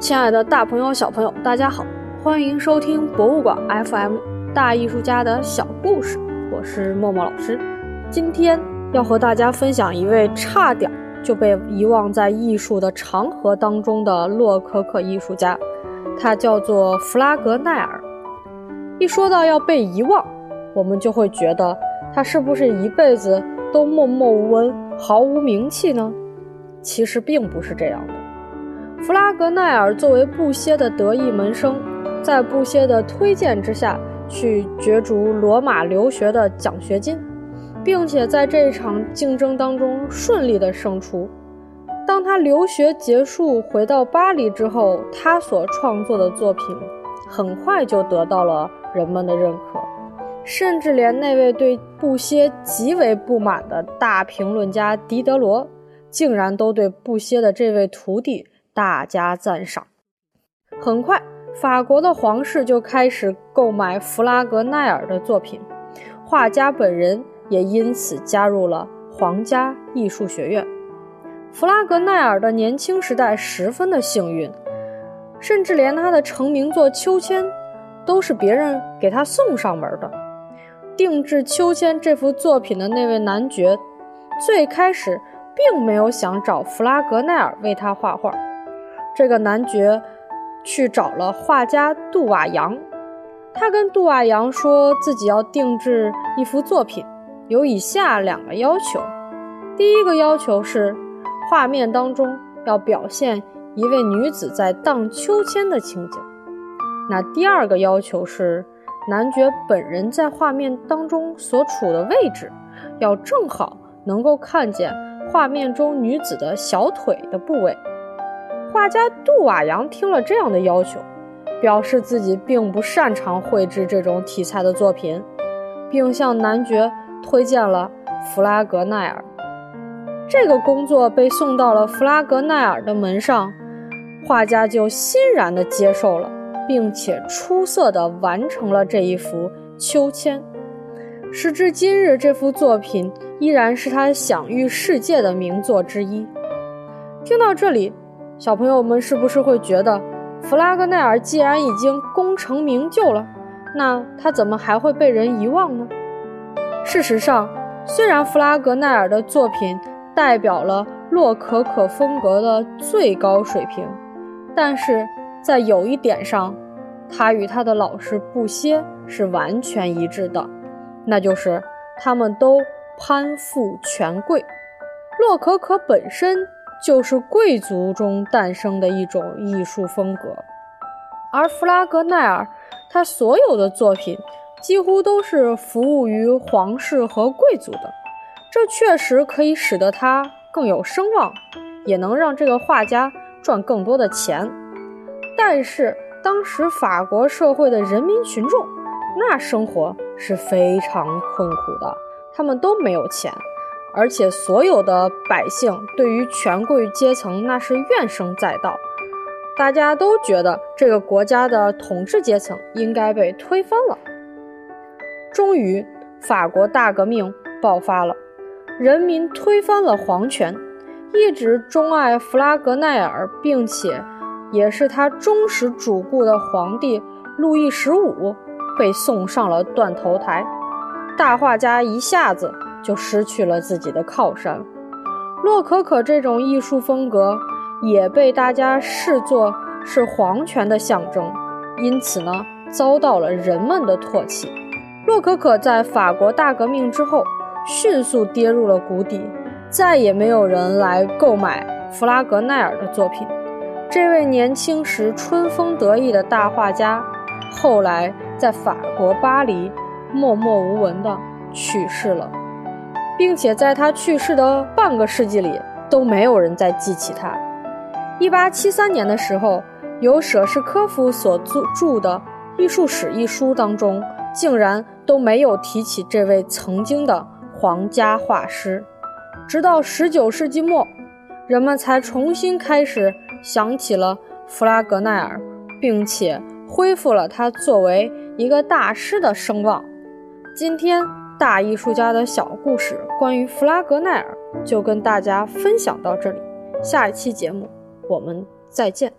亲爱的大朋友、小朋友，大家好，欢迎收听博物馆 FM 大艺术家的小故事，我是默默老师。今天要和大家分享一位差点就被遗忘在艺术的长河当中的洛可可艺术家，他叫做弗拉格奈尔。一说到要被遗忘，我们就会觉得他是不是一辈子都默默无闻、毫无名气呢？其实并不是这样的。弗拉格奈尔作为布歇的得意门生，在布歇的推荐之下去角逐罗马留学的奖学金，并且在这一场竞争当中顺利的胜出。当他留学结束回到巴黎之后，他所创作的作品很快就得到了人们的认可，甚至连那位对布歇极为不满的大评论家狄德罗，竟然都对布歇的这位徒弟。大加赞赏。很快，法国的皇室就开始购买弗拉格奈尔的作品，画家本人也因此加入了皇家艺术学院。弗拉格奈尔的年轻时代十分的幸运，甚至连他的成名作《秋千》都是别人给他送上门的。定制《秋千》这幅作品的那位男爵，最开始并没有想找弗拉格奈尔为他画画。这个男爵去找了画家杜瓦扬，他跟杜瓦扬说自己要定制一幅作品，有以下两个要求：第一个要求是画面当中要表现一位女子在荡秋千的情景；那第二个要求是男爵本人在画面当中所处的位置要正好能够看见画面中女子的小腿的部位。画家杜瓦扬听了这样的要求，表示自己并不擅长绘制这种题材的作品，并向男爵推荐了弗拉格奈尔。这个工作被送到了弗拉格奈尔的门上，画家就欣然地接受了，并且出色地完成了这一幅秋千。时至今日，这幅作品依然是他享誉世界的名作之一。听到这里。小朋友们是不是会觉得，弗拉格奈尔既然已经功成名就了，那他怎么还会被人遗忘呢？事实上，虽然弗拉格奈尔的作品代表了洛可可风格的最高水平，但是在有一点上，他与他的老师布歇是完全一致的，那就是他们都攀附权贵。洛可可本身。就是贵族中诞生的一种艺术风格，而弗拉格奈尔他所有的作品几乎都是服务于皇室和贵族的，这确实可以使得他更有声望，也能让这个画家赚更多的钱。但是当时法国社会的人民群众，那生活是非常困苦的，他们都没有钱。而且，所有的百姓对于权贵阶层那是怨声载道，大家都觉得这个国家的统治阶层应该被推翻了。终于，法国大革命爆发了，人民推翻了皇权，一直钟爱弗拉格奈尔，并且也是他忠实主顾的皇帝路易十五被送上了断头台，大画家一下子。就失去了自己的靠山，洛可可这种艺术风格也被大家视作是皇权的象征，因此呢，遭到了人们的唾弃。洛可可在法国大革命之后迅速跌入了谷底，再也没有人来购买弗拉格奈尔的作品。这位年轻时春风得意的大画家，后来在法国巴黎默默无闻地去世了。并且在他去世的半个世纪里，都没有人再记起他。一八七三年的时候，由舍士科夫所著著的《艺术史》一书当中，竟然都没有提起这位曾经的皇家画师。直到十九世纪末，人们才重新开始想起了弗拉格奈尔，并且恢复了他作为一个大师的声望。今天。大艺术家的小故事，关于弗拉格奈尔就跟大家分享到这里。下一期节目我们再见。